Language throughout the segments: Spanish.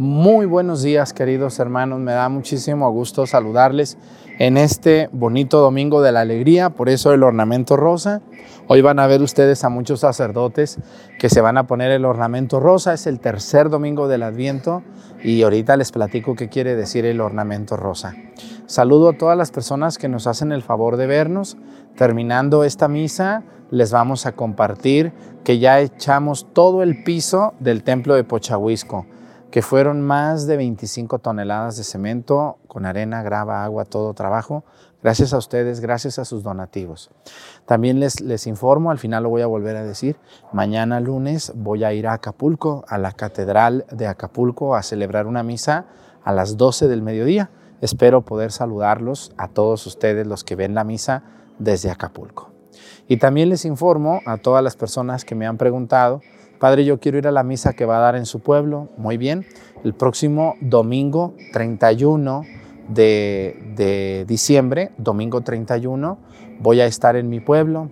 Muy buenos días, queridos hermanos. Me da muchísimo gusto saludarles en este bonito domingo de la alegría, por eso el ornamento rosa. Hoy van a ver ustedes a muchos sacerdotes que se van a poner el ornamento rosa. Es el tercer domingo del Adviento y ahorita les platico qué quiere decir el ornamento rosa. Saludo a todas las personas que nos hacen el favor de vernos. Terminando esta misa, les vamos a compartir que ya echamos todo el piso del templo de Pochahuisco que fueron más de 25 toneladas de cemento con arena, grava, agua, todo trabajo. Gracias a ustedes, gracias a sus donativos. También les, les informo, al final lo voy a volver a decir, mañana lunes voy a ir a Acapulco, a la Catedral de Acapulco, a celebrar una misa a las 12 del mediodía. Espero poder saludarlos a todos ustedes, los que ven la misa desde Acapulco. Y también les informo a todas las personas que me han preguntado, Padre, yo quiero ir a la misa que va a dar en su pueblo. Muy bien. El próximo domingo 31 de, diciembre, domingo 31, voy a estar en mi pueblo.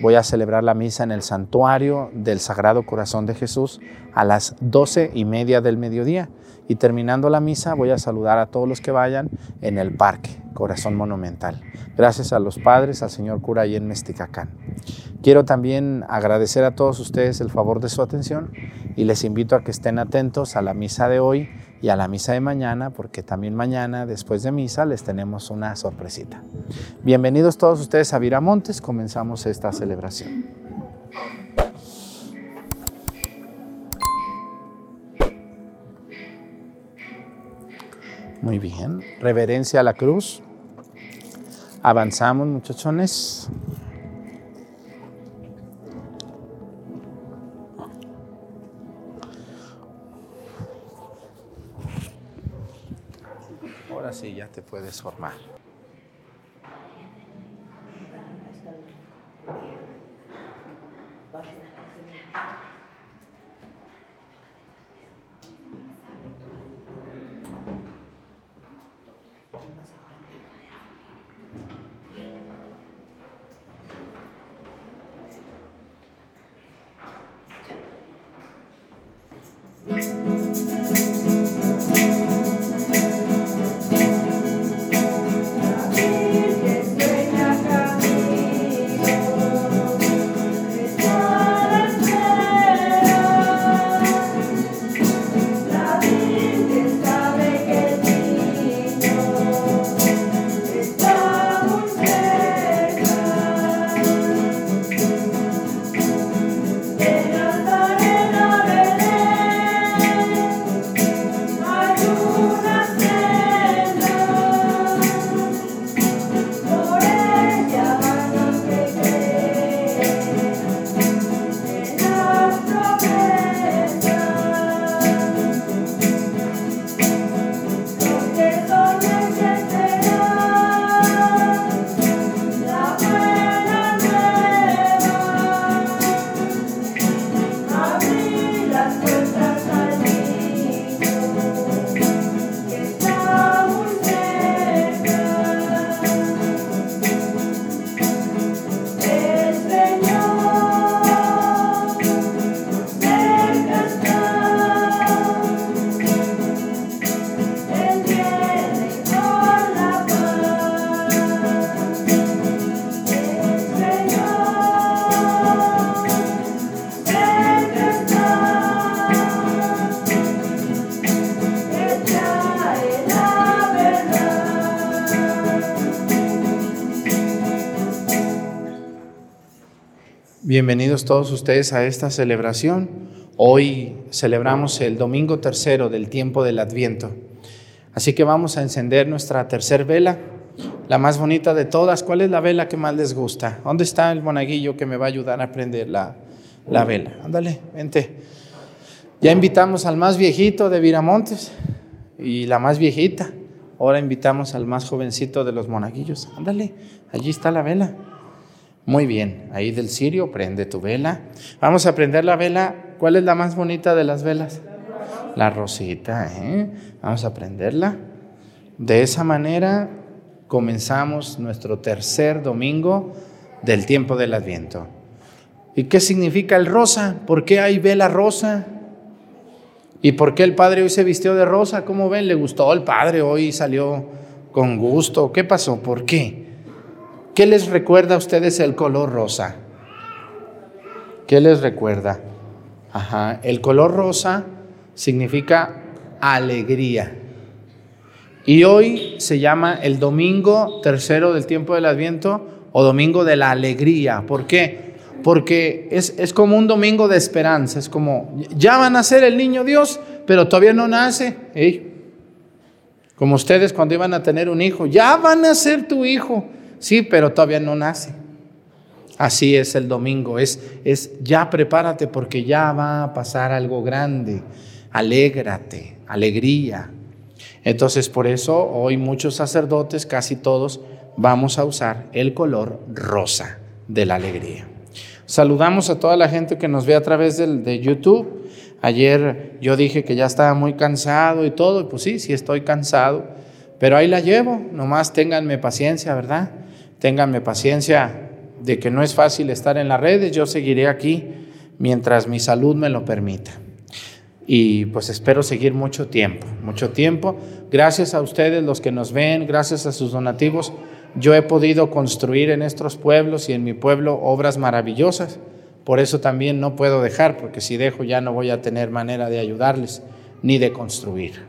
Voy a celebrar la misa en el santuario del Sagrado Corazón de Jesús a las doce y media del mediodía. Y terminando la misa, voy a saludar a todos los que vayan en el parque Corazón Monumental. Gracias a los padres, al señor cura ahí en Mesticacán. Quiero también agradecer a todos ustedes el favor de su atención y les invito a que estén atentos a la misa de hoy y a la misa de mañana, porque también mañana, después de misa, les tenemos una sorpresita. Bienvenidos todos ustedes a Viramontes, comenzamos esta celebración. Muy bien, reverencia a la cruz. Avanzamos, muchachones. sí ya te puedes formar. 없는 사람. Bienvenidos todos ustedes a esta celebración. Hoy celebramos el domingo tercero del tiempo del Adviento. Así que vamos a encender nuestra tercer vela, la más bonita de todas. ¿Cuál es la vela que más les gusta? ¿Dónde está el monaguillo que me va a ayudar a prender la, la vela? Ándale, vente. Ya invitamos al más viejito de Viramontes y la más viejita. Ahora invitamos al más jovencito de los monaguillos. Ándale, allí está la vela. Muy bien, ahí del cirio prende tu vela. Vamos a prender la vela. ¿Cuál es la más bonita de las velas? La rosita, ¿eh? Vamos a prenderla. De esa manera comenzamos nuestro tercer domingo del tiempo del Adviento. ¿Y qué significa el rosa? ¿Por qué hay vela rosa? ¿Y por qué el padre hoy se vistió de rosa? ¿Cómo ven? ¿Le gustó el padre hoy? ¿Salió con gusto? ¿Qué pasó? ¿Por qué? ¿Qué les recuerda a ustedes el color rosa? ¿Qué les recuerda? Ajá, el color rosa significa alegría. Y hoy se llama el domingo tercero del tiempo del Adviento o domingo de la alegría. ¿Por qué? Porque es, es como un domingo de esperanza. Es como, ya van a ser el niño Dios, pero todavía no nace. Como ustedes cuando iban a tener un hijo, ya van a ser tu hijo. Sí, pero todavía no nace. Así es el domingo, es, es ya prepárate porque ya va a pasar algo grande. Alégrate, alegría. Entonces por eso hoy muchos sacerdotes, casi todos, vamos a usar el color rosa de la alegría. Saludamos a toda la gente que nos ve a través de YouTube. Ayer yo dije que ya estaba muy cansado y todo, pues sí, sí estoy cansado, pero ahí la llevo, nomás ténganme paciencia, ¿verdad? Ténganme paciencia de que no es fácil estar en las redes, yo seguiré aquí mientras mi salud me lo permita y pues espero seguir mucho tiempo, mucho tiempo. Gracias a ustedes los que nos ven, gracias a sus donativos, yo he podido construir en estos pueblos y en mi pueblo obras maravillosas. Por eso también no puedo dejar, porque si dejo ya no voy a tener manera de ayudarles ni de construir.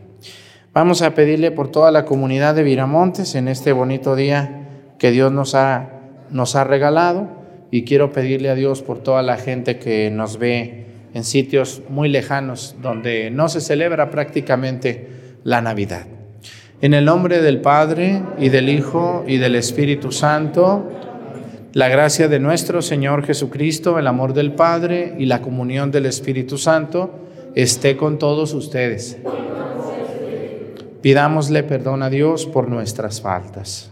Vamos a pedirle por toda la comunidad de Viramontes en este bonito día que Dios nos ha, nos ha regalado y quiero pedirle a Dios por toda la gente que nos ve en sitios muy lejanos donde no se celebra prácticamente la Navidad. En el nombre del Padre y del Hijo y del Espíritu Santo, la gracia de nuestro Señor Jesucristo, el amor del Padre y la comunión del Espíritu Santo esté con todos ustedes. Pidámosle perdón a Dios por nuestras faltas.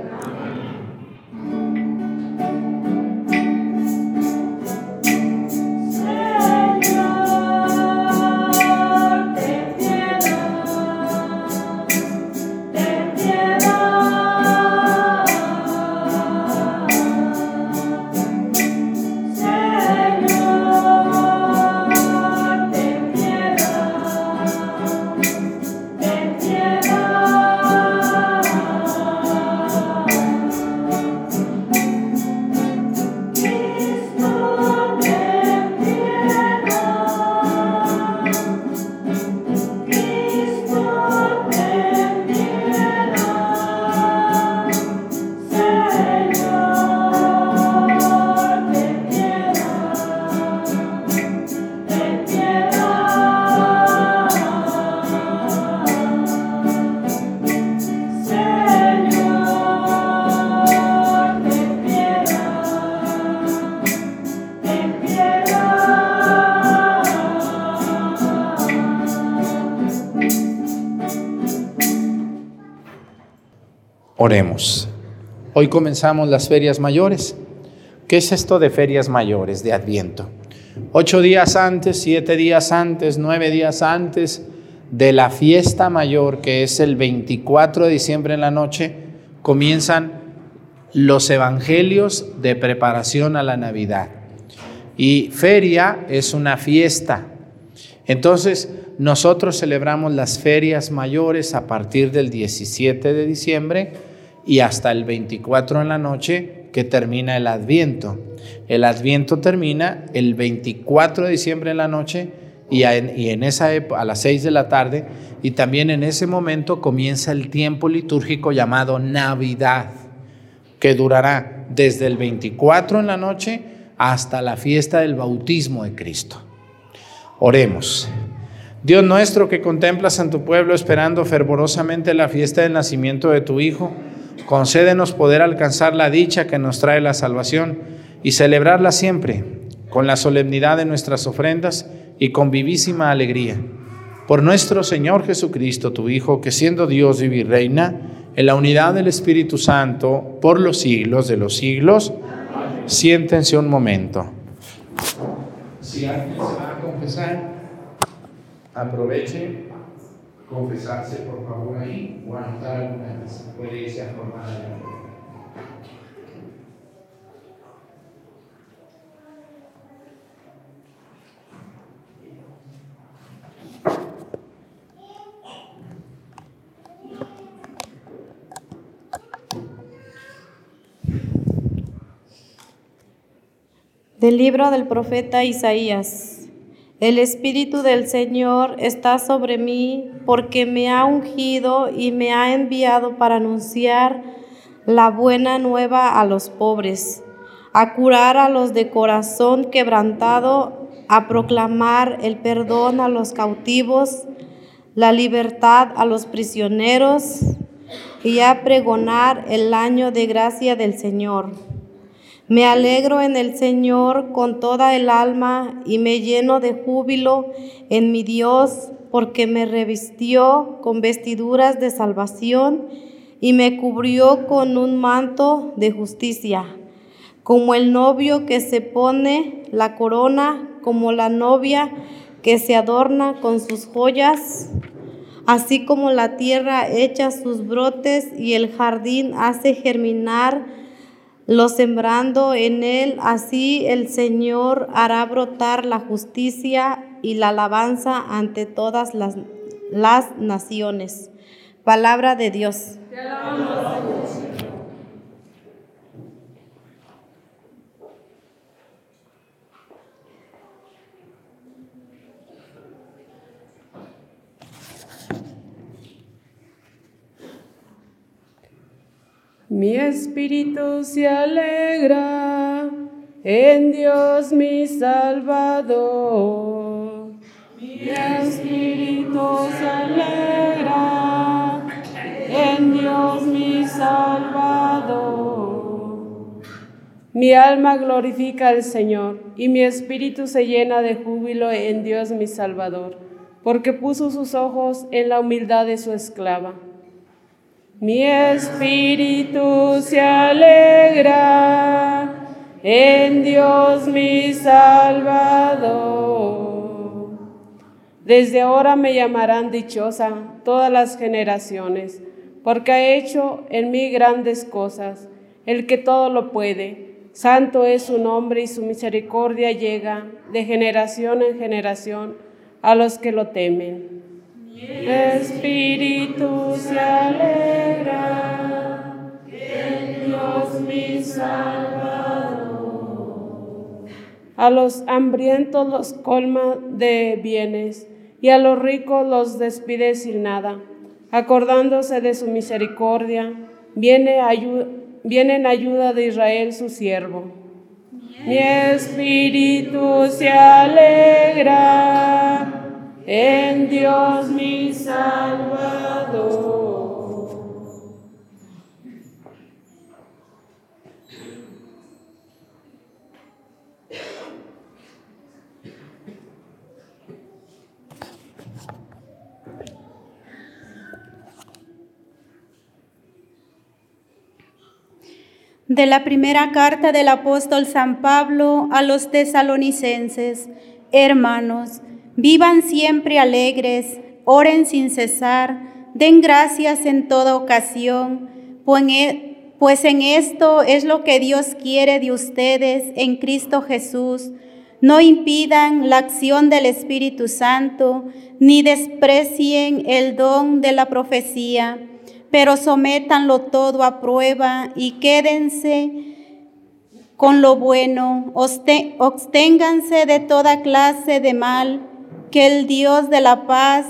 Comenzamos las ferias mayores. ¿Qué es esto de ferias mayores de Adviento? Ocho días antes, siete días antes, nueve días antes de la fiesta mayor, que es el 24 de diciembre en la noche, comienzan los evangelios de preparación a la Navidad. Y feria es una fiesta. Entonces, nosotros celebramos las ferias mayores a partir del 17 de diciembre y hasta el 24 en la noche que termina el Adviento. El Adviento termina el 24 de diciembre en la noche y en, esa época, a las 6 de la tarde, y también en ese momento comienza el tiempo litúrgico llamado Navidad, que durará desde el 24 en la noche hasta la fiesta del bautismo de Cristo. Oremos. Dios nuestro que contemplas en tu pueblo esperando fervorosamente la fiesta del nacimiento de tu Hijo, Concédenos poder alcanzar la dicha que nos trae la salvación y celebrarla siempre con la solemnidad de nuestras ofrendas y con vivísima alegría. Por nuestro Señor Jesucristo, tu Hijo, que siendo Dios vive y reina en la unidad del Espíritu Santo por los siglos de los siglos, siéntense un momento. Si alguien se va a confesar, aproveche confesarse por favor ahí o anotar alguna vez. Puede irse a formar Del libro del profeta Isaías. El Espíritu del Señor está sobre mí porque me ha ungido y me ha enviado para anunciar la buena nueva a los pobres, a curar a los de corazón quebrantado, a proclamar el perdón a los cautivos, la libertad a los prisioneros y a pregonar el año de gracia del Señor. Me alegro en el Señor con toda el alma y me lleno de júbilo en mi Dios porque me revistió con vestiduras de salvación y me cubrió con un manto de justicia, como el novio que se pone la corona, como la novia que se adorna con sus joyas, así como la tierra echa sus brotes y el jardín hace germinar lo sembrando en él, así el Señor hará brotar la justicia y la alabanza ante todas las, las naciones. Palabra de Dios. Mi espíritu se alegra en Dios mi Salvador. Mi espíritu se alegra en Dios mi Salvador. Mi alma glorifica al Señor y mi espíritu se llena de júbilo en Dios mi Salvador, porque puso sus ojos en la humildad de su esclava. Mi espíritu se alegra en Dios mi Salvador. Desde ahora me llamarán dichosa todas las generaciones, porque ha hecho en mí grandes cosas, el que todo lo puede. Santo es su nombre y su misericordia llega de generación en generación a los que lo temen. Espíritu se alegra en Dios mi Salvador. A los hambrientos los colma de bienes y a los ricos los despide sin nada. Acordándose de su misericordia, viene, viene en ayuda de Israel su siervo. Mi espíritu se alegra en Dios mi Salvador. De la primera carta del apóstol San Pablo a los tesalonicenses, hermanos, Vivan siempre alegres, oren sin cesar, den gracias en toda ocasión, e, pues en esto es lo que Dios quiere de ustedes en Cristo Jesús. No impidan la acción del Espíritu Santo, ni desprecien el don de la profecía, pero sométanlo todo a prueba y quédense con lo bueno, obsténganse de toda clase de mal que el Dios de la paz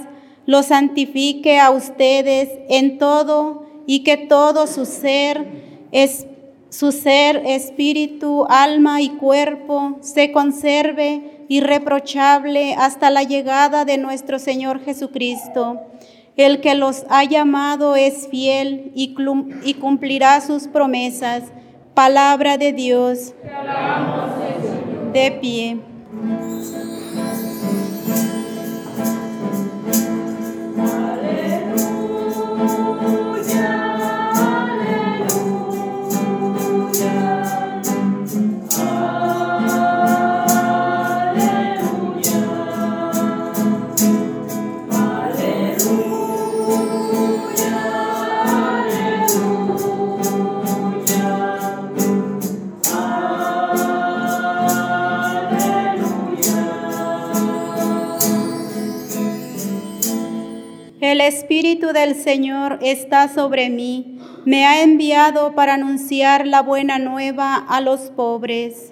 los santifique a ustedes en todo y que todo su ser, es, su ser, espíritu, alma y cuerpo se conserve irreprochable hasta la llegada de nuestro Señor Jesucristo. El que los ha llamado es fiel y, y cumplirá sus promesas. Palabra de Dios. De pie. El Espíritu del Señor está sobre mí. Me ha enviado para anunciar la buena nueva a los pobres.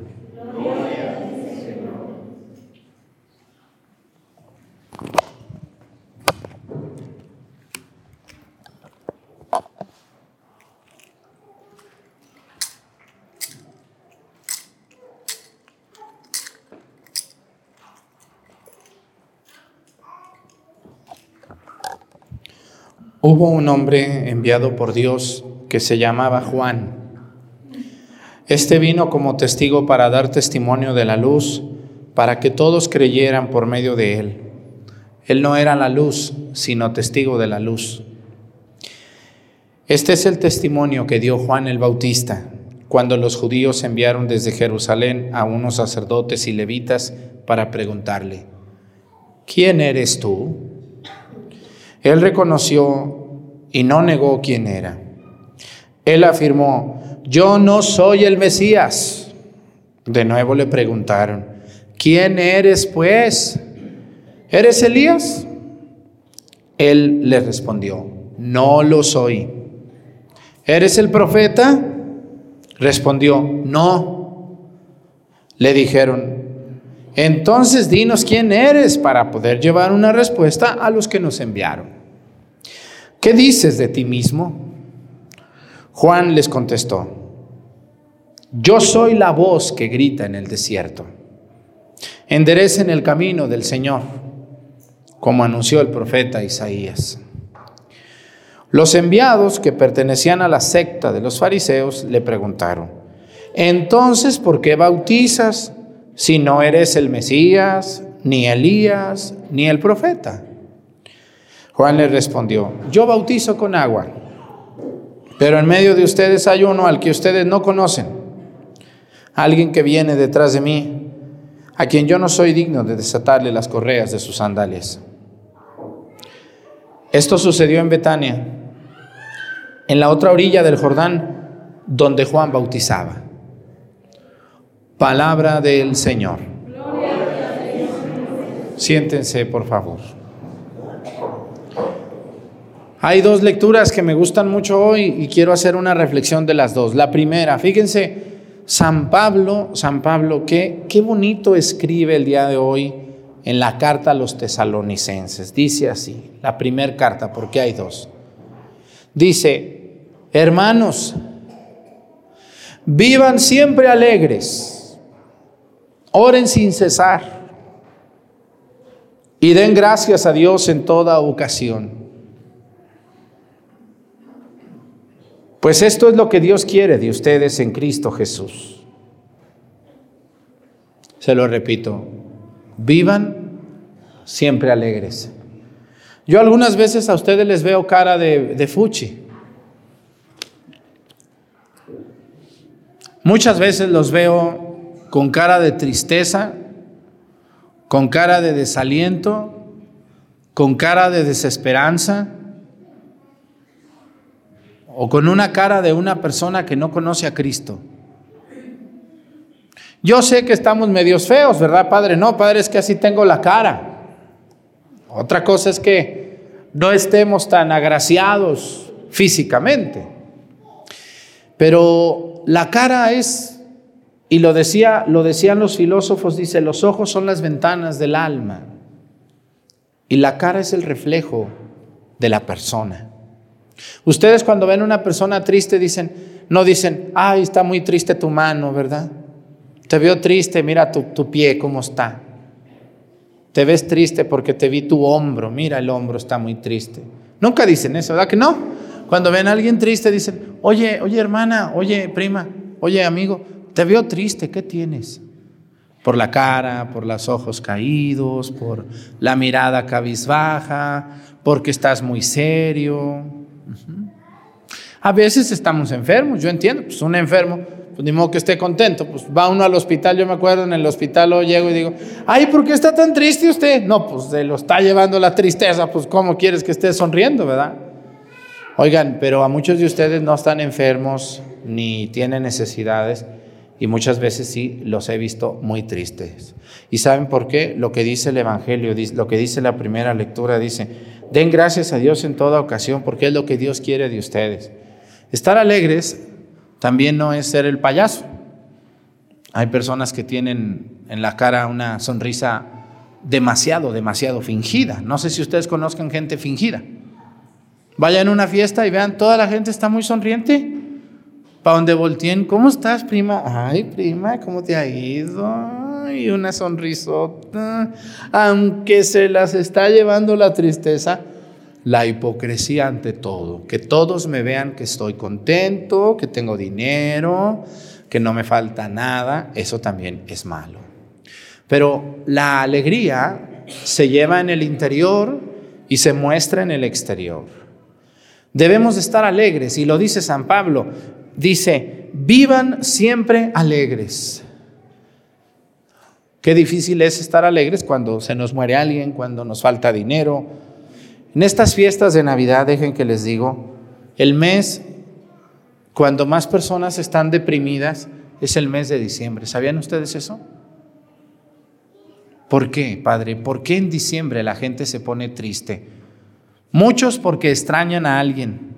Hubo un hombre enviado por Dios que se llamaba Juan. Este vino como testigo para dar testimonio de la luz, para que todos creyeran por medio de él. Él no era la luz, sino testigo de la luz. Este es el testimonio que dio Juan el Bautista cuando los judíos enviaron desde Jerusalén a unos sacerdotes y levitas para preguntarle, ¿quién eres tú? Él reconoció y no negó quién era. Él afirmó, yo no soy el Mesías. De nuevo le preguntaron, ¿quién eres pues? ¿Eres Elías? Él le respondió, no lo soy. ¿Eres el profeta? Respondió, no. Le dijeron, entonces dinos quién eres para poder llevar una respuesta a los que nos enviaron. ¿Qué dices de ti mismo? Juan les contestó, yo soy la voz que grita en el desierto. Enderecen el camino del Señor, como anunció el profeta Isaías. Los enviados que pertenecían a la secta de los fariseos le preguntaron, entonces, ¿por qué bautizas si no eres el Mesías, ni Elías, ni el profeta? Juan le respondió, yo bautizo con agua, pero en medio de ustedes hay uno al que ustedes no conocen, alguien que viene detrás de mí, a quien yo no soy digno de desatarle las correas de sus sandalias. Esto sucedió en Betania, en la otra orilla del Jordán, donde Juan bautizaba. Palabra del Señor. Siéntense, por favor. Hay dos lecturas que me gustan mucho hoy y quiero hacer una reflexión de las dos. La primera, fíjense, San Pablo, San Pablo, qué, qué bonito escribe el día de hoy en la carta a los tesalonicenses. Dice así, la primera carta, porque hay dos. Dice, hermanos, vivan siempre alegres, oren sin cesar y den gracias a Dios en toda ocasión. Pues esto es lo que Dios quiere de ustedes en Cristo Jesús. Se lo repito, vivan siempre alegres. Yo algunas veces a ustedes les veo cara de, fuchi. Muchas veces los veo con cara de tristeza, con cara de desaliento, con cara de desesperanza o con una cara de una persona que no conoce a Cristo. Yo sé que estamos medios feos, ¿verdad, Padre? No, Padre, es que así tengo la cara. Otra cosa es que no estemos tan agraciados físicamente. Pero la cara es Y lo, decía, lo decían los filósofos, dice, los ojos son las ventanas del alma y la cara es el reflejo de la persona. Ustedes cuando ven a una persona triste dicen, no dicen, ay, está muy triste tu mano, ¿verdad? Te veo triste, mira tu, tu pie, cómo está. Te ves triste porque te vi tu hombro, mira el hombro está muy triste. Nunca dicen eso, ¿verdad que no? Cuando ven a alguien triste dicen, oye, oye hermana, oye prima, oye amigo, te veo triste, ¿qué tienes? Por la cara, por los ojos caídos, por la mirada cabizbaja, porque estás muy serio. A veces estamos enfermos, yo entiendo, pues un enfermo, pues ni modo que esté contento, pues va uno al hospital, yo me acuerdo en el hospital lo llego y digo, ay, ¿por qué está tan triste usted? No, pues se lo está llevando la tristeza, pues ¿cómo quieres que esté sonriendo, verdad? Oigan, pero a muchos de ustedes no están enfermos ni tienen necesidades y muchas veces sí los he visto muy tristes. ¿Y saben por qué? Lo que dice el Evangelio, lo que dice la primera lectura, dice, den gracias a Dios en toda ocasión porque es lo que Dios quiere de ustedes. Estar alegres también no es ser el payaso. Hay personas que tienen en la cara una sonrisa demasiado, demasiado fingida. No sé si ustedes conozcan gente fingida. Vayan a una fiesta y vean, toda la gente está muy sonriente para donde volteen, ¿cómo estás, prima? Ay, prima, ¿cómo te ha ido? Y una sonrisota. Aunque se las está llevando la tristeza, la hipocresía ante todo. Que todos me vean que estoy contento, que tengo dinero, que no me falta nada, eso también es malo. Pero la alegría se lleva en el interior y se muestra en el exterior. Debemos estar alegres, y lo dice San Pablo, dice, vivan siempre alegres. Qué difícil es estar alegres cuando se nos muere alguien, cuando nos falta dinero. En estas fiestas de Navidad, dejen que les digo, el mes cuando más personas están deprimidas es el mes de diciembre. ¿Sabían ustedes eso? ¿Por qué, Padre? ¿Por qué en diciembre la gente se pone triste? Muchos porque extrañan a alguien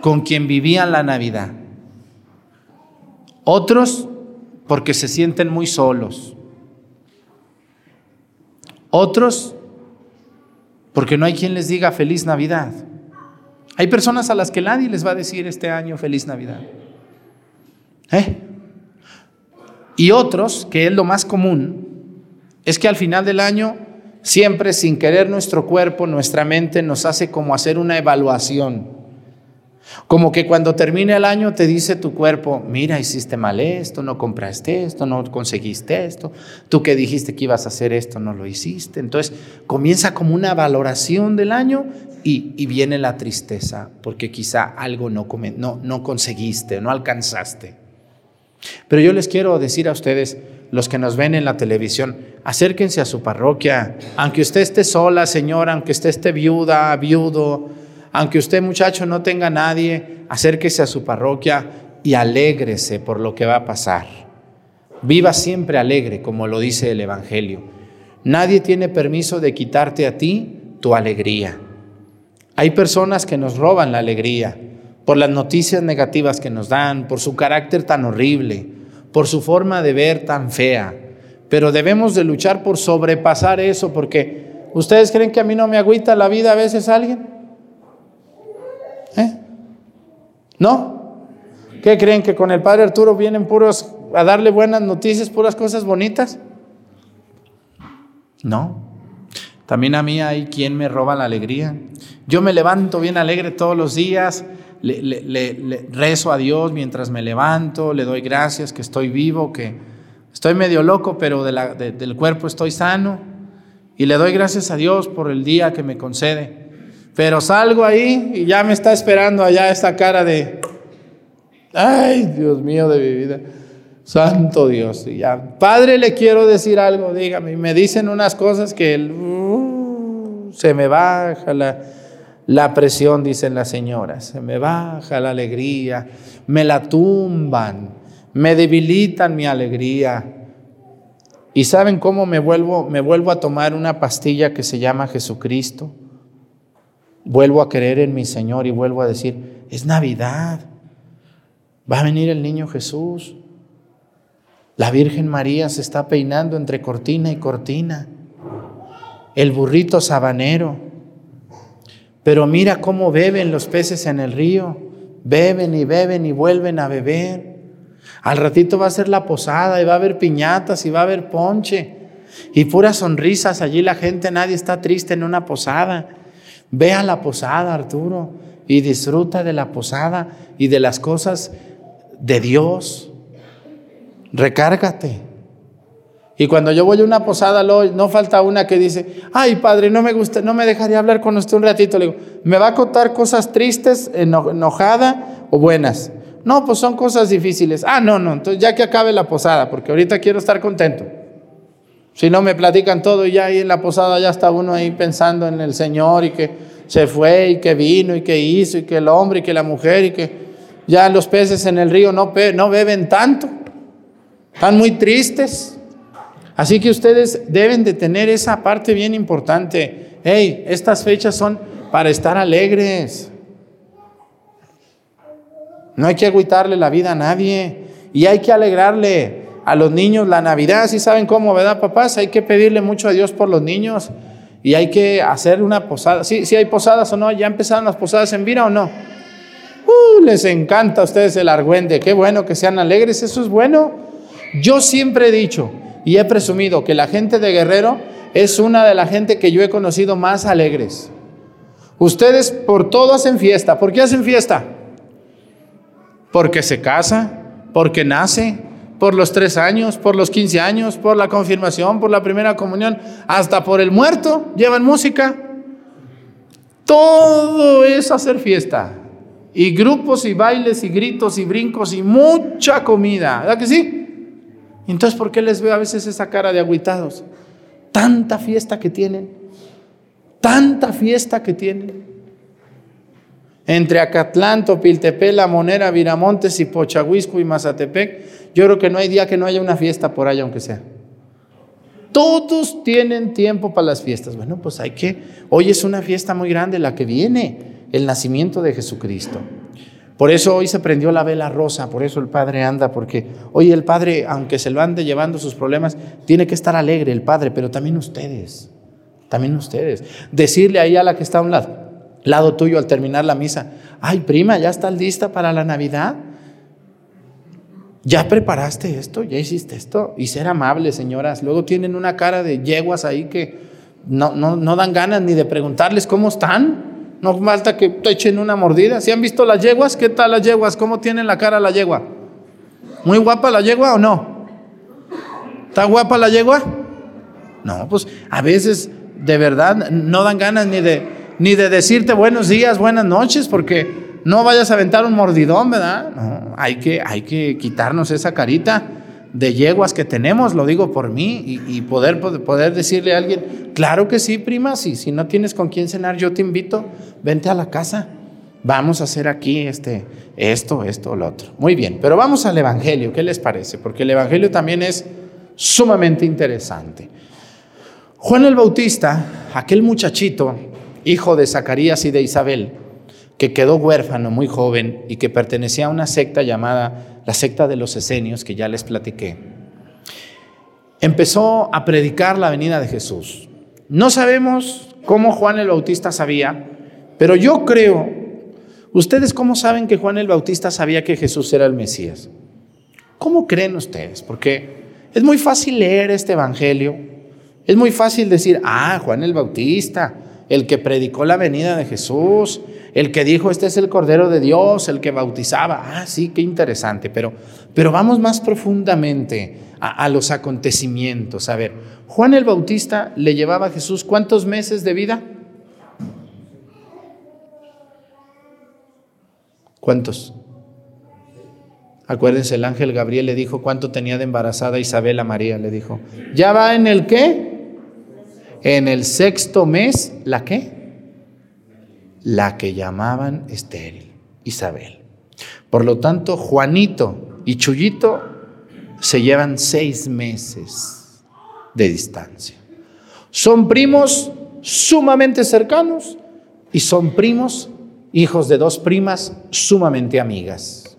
con quien vivían la Navidad. Otros porque se sienten muy solos. Otros porque no hay quien les diga feliz Navidad. Hay personas a las que nadie les va a decir este año feliz Navidad. ¿Eh? Y otros, que es lo más común, es que al final del año, siempre sin querer nuestro cuerpo, nuestra mente nos hace como hacer una evaluación. Como que cuando termine el año te dice tu cuerpo, mira, hiciste mal esto, no compraste esto, no conseguiste esto, tú que dijiste que ibas a hacer esto, no lo hiciste. Entonces comienza como una valoración del año y, viene la tristeza, porque quizá algo no, no, no conseguiste, no alcanzaste. Pero yo les quiero decir a ustedes, los que nos ven en la televisión, acérquense a su parroquia, aunque usted esté sola, señora, aunque usted esté viuda, viudo, aunque usted muchacho no tenga nadie, acérquese a su parroquia y alégrese por lo que va a pasar. Viva siempre alegre, como lo dice el Evangelio. Nadie tiene permiso de quitarte a ti tu alegría. Hay personas que nos roban la alegría por las noticias negativas que nos dan, por su carácter tan horrible, por su forma de ver tan fea. Pero debemos de luchar por sobrepasar eso, porque ¿ustedes creen que a mí no me agüita la vida a veces alguien? ¿Eh? ¿No? ¿Qué creen que con el Padre Arturo vienen puros a darle buenas noticias, puras cosas bonitas? No. También a mí hay quien me roba la alegría. Yo me levanto bien alegre todos los días, le, rezo a Dios mientras me levanto, le doy gracias que estoy vivo, que estoy medio loco, pero del cuerpo estoy sano. Y le doy gracias a Dios por el día que me concede. Pero salgo ahí y ya me está esperando allá esta cara de, ay, Dios mío de mi vida, santo Dios. Y ya, Padre, le quiero decir algo, dígame. Y me dicen unas cosas que uh, se me baja la, la presión, dicen las señoras, se me baja la alegría, me la tumban, me debilitan mi alegría. ¿Y saben cómo me vuelvo, me vuelvo a tomar una pastilla que se llama Jesucristo? Vuelvo a creer en mi Señor y vuelvo a decir, es Navidad. Va a venir el niño Jesús. La Virgen María se está peinando entre cortina y cortina. El burrito sabanero. Pero mira cómo beben los peces en el río. Beben y beben y vuelven a beber. Al ratito va a ser la posada y va a haber piñatas y va a haber ponche. Y puras sonrisas allí la gente, nadie está triste en una posada. Ve a la posada, Arturo, y disfruta de la posada y de las cosas de Dios. Recárgate. Y cuando yo voy a una posada, no falta una que dice, ay padre, no me gusta, no me dejaría hablar con usted un ratito. Le digo, ¿me va a contar cosas tristes, enojada o buenas? No, pues son cosas difíciles. Ah, no, no, entonces ya que acabe la posada, porque ahorita quiero estar contento. Si no me platican todo y ya ahí en la posada ya está uno ahí pensando en el Señor y que se fue y que vino y que hizo y que el hombre y que la mujer y que ya los peces en el río no, no beben tanto. Están muy tristes. Así que ustedes deben de tener esa parte bien importante. Hey, estas fechas son para estar alegres. No hay que agüitarle la vida a nadie y hay que alegrarle a los niños la Navidad. Si saben cómo, ¿verdad, papás? Hay que pedirle mucho a Dios por los niños y hay que hacer una posada. ¿Sí, sí hay posadas o no? ¿Ya empezaron las posadas en Vira o no? Uh, les encanta a ustedes el argüende. Qué bueno que sean alegres, eso es bueno. Yo siempre he dicho y he presumido que la gente de Guerrero es una de la gente que yo he conocido más alegres. Ustedes por todo hacen fiesta. ¿Por qué hacen fiesta? Porque se casa, porque nace, por los tres años, por los quince años, por la confirmación, por la primera comunión, hasta por el muerto, llevan música. Todo es hacer fiesta. Y grupos y bailes y gritos y brincos y mucha comida. ¿Verdad que sí? Entonces, ¿por qué les veo a veces esa cara de agüitados? Tanta fiesta que tienen. Tanta fiesta que tienen. Entre Acatlán, Topiltepec, La Monera, Viramontes y Pochahuisco y Mazatepec, yo creo que no hay día que no haya una fiesta por allá, aunque sea. Todos tienen tiempo para las fiestas. Bueno, pues hay que, hoy es una fiesta muy grande la que viene, el nacimiento de Jesucristo. Por eso hoy se prendió la vela rosa, por eso el Padre anda, porque hoy el Padre, aunque se lo ande llevando sus problemas, tiene que estar alegre el Padre, pero también ustedes, también ustedes. Decirle ahí a la que está a un lado, lado tuyo al terminar la misa, ay prima, ¿ya estás lista para la Navidad? ¿Ya preparaste esto? ¿Ya hiciste esto? Y ser amables, señoras. Luego tienen una cara de yeguas ahí que no, no, no dan ganas ni de preguntarles cómo están. No falta que te echen una mordida. ¿Si han visto las yeguas? ¿Qué tal las yeguas? ¿Cómo tienen la cara la yegua? ¿Muy guapa la yegua o no? ¿Está guapa la yegua? No, pues a veces de verdad no dan ganas ni de, ni de decirte buenos días, buenas noches, porque no vayas a aventar un mordidón, ¿verdad? No, hay que, hay que quitarnos esa carita de yeguas que tenemos, lo digo por mí, y, poder, poder decirle a alguien, claro que sí, prima, si, si no tienes con quién cenar, yo te invito, vente a la casa, vamos a hacer aquí este, esto, esto, lo otro. Muy bien, pero vamos al Evangelio, ¿qué les parece? Porque el Evangelio también es sumamente interesante. Juan el Bautista, aquel muchachito, hijo de Zacarías y de Isabel, que quedó huérfano muy joven y que pertenecía a una secta llamada la secta de los esenios que ya les platiqué, empezó a predicar la venida de Jesús. No sabemos cómo Juan el Bautista sabía, pero yo creo, ¿ustedes cómo saben que Juan el Bautista sabía que Jesús era el Mesías? ¿Cómo creen ustedes? Porque es muy fácil leer este Evangelio, es muy fácil decir, ah, Juan el Bautista, el que predicó la venida de Jesús, el que dijo, este es el Cordero de Dios, el que bautizaba. Ah, sí, qué interesante, pero, pero vamos más profundamente a, a los acontecimientos. A ver, Juan el Bautista le llevaba a Jesús cuántos meses de vida? ¿Cuántos? Acuérdense, el ángel Gabriel le dijo cuánto tenía de embarazada Isabel a María, le dijo. ¿Ya va en el qué? En el sexto mes, ¿la qué? La que llamaban estéril, Isabel. Por lo tanto, Juanito y Chuyito se llevan seis meses de distancia. Son primos sumamente cercanos y son primos, hijos de dos primas sumamente amigas.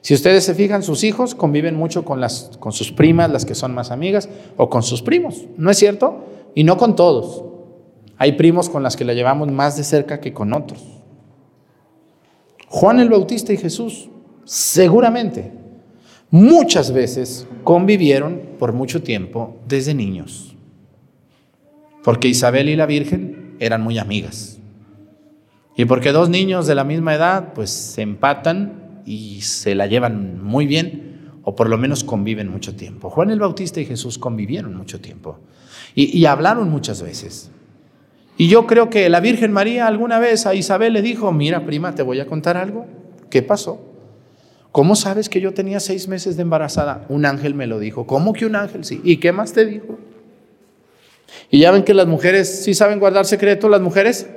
Si ustedes se fijan, sus hijos conviven mucho con, las, con sus primas, las que son más amigas, o con sus primos, ¿no es cierto? Y no con todos. Hay primos con las que la llevamos más de cerca que con otros. Juan el Bautista y Jesús, seguramente, muchas veces convivieron por mucho tiempo desde niños. Porque Isabel y la Virgen eran muy amigas. Y porque dos niños de la misma edad, pues se empatan y se la llevan muy bien, o por lo menos conviven mucho tiempo. Juan el Bautista y Jesús convivieron mucho tiempo y, y hablaron muchas veces. Y yo creo que la Virgen María alguna vez a Isabel le dijo, mira prima, te voy a contar algo. ¿Qué pasó? ¿Cómo sabes que yo tenía seis meses de embarazada? Un ángel me lo dijo. ¿Cómo que un ángel? Sí. ¿Y qué más te dijo? Y ya ven que las mujeres sí saben guardar secretos, las mujeres.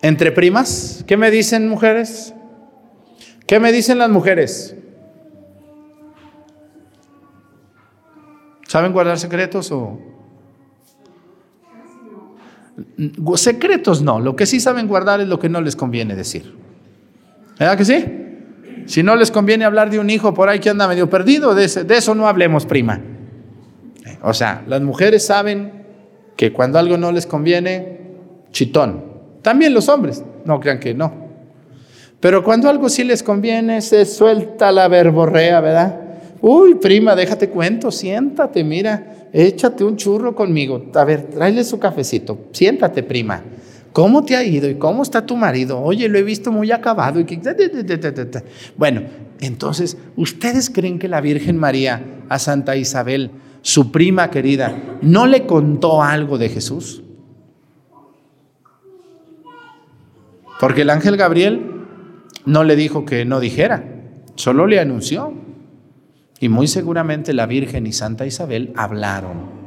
Entre primas, ¿qué me dicen mujeres? ¿Qué me dicen las mujeres? ¿Saben guardar secretos o Secretos no, lo que sí saben guardar es lo que no les conviene decir. ¿Verdad que sí? Si no les conviene hablar de un hijo por ahí que anda medio perdido, de, eso no hablemos, prima. O sea, las mujeres saben que cuando algo no les conviene, chitón. También los hombres, no crean que no. Pero cuando algo sí les conviene, se suelta la verborrea, ¿verdad? Uy, prima, déjate cuento, siéntate, mira échate un churro conmigo. A ver, tráele su cafecito. Siéntate, prima. ¿Cómo te ha ido? ¿Y cómo está tu marido? Oye, lo he visto muy acabado. Bueno, entonces, ¿ustedes creen que la Virgen María a Santa Isabel, su prima querida, no le contó algo de Jesús? Porque el ángel Gabriel no le dijo que no dijera, solo le anunció. Y muy seguramente la Virgen y Santa Isabel hablaron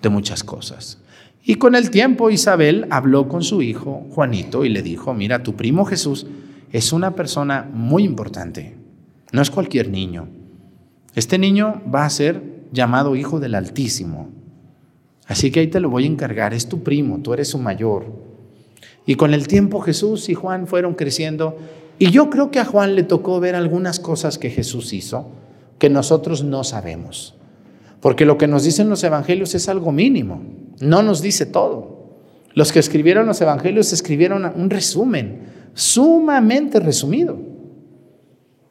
de muchas cosas. Y con el tiempo Isabel habló con su hijo Juanito y le dijo, mira, tu primo Jesús es una persona muy importante, no es cualquier niño. Este niño va a ser llamado Hijo del Altísimo. Así que ahí te lo voy a encargar, es tu primo, tú eres su mayor. Y con el tiempo Jesús y Juan fueron creciendo y yo creo que a Juan le tocó ver algunas cosas que Jesús hizo que nosotros no sabemos. Porque lo que nos dicen los evangelios es algo mínimo, no nos dice todo. Los que escribieron los evangelios escribieron un resumen sumamente resumido.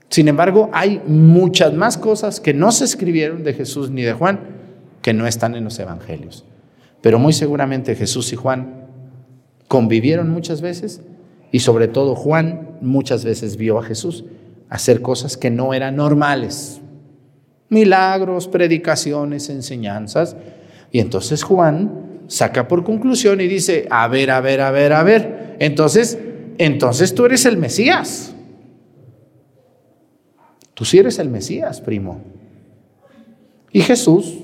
Sin embargo, hay muchas más cosas que no se escribieron de Jesús ni de Juan que no están en los evangelios. Pero muy seguramente Jesús y Juan convivieron muchas veces y sobre todo Juan muchas veces vio a Jesús hacer cosas que no eran normales milagros, predicaciones, enseñanzas. Y entonces Juan saca por conclusión y dice, a ver, a ver, a ver, a ver. Entonces, entonces tú eres el Mesías. Tú sí eres el Mesías, primo. Y Jesús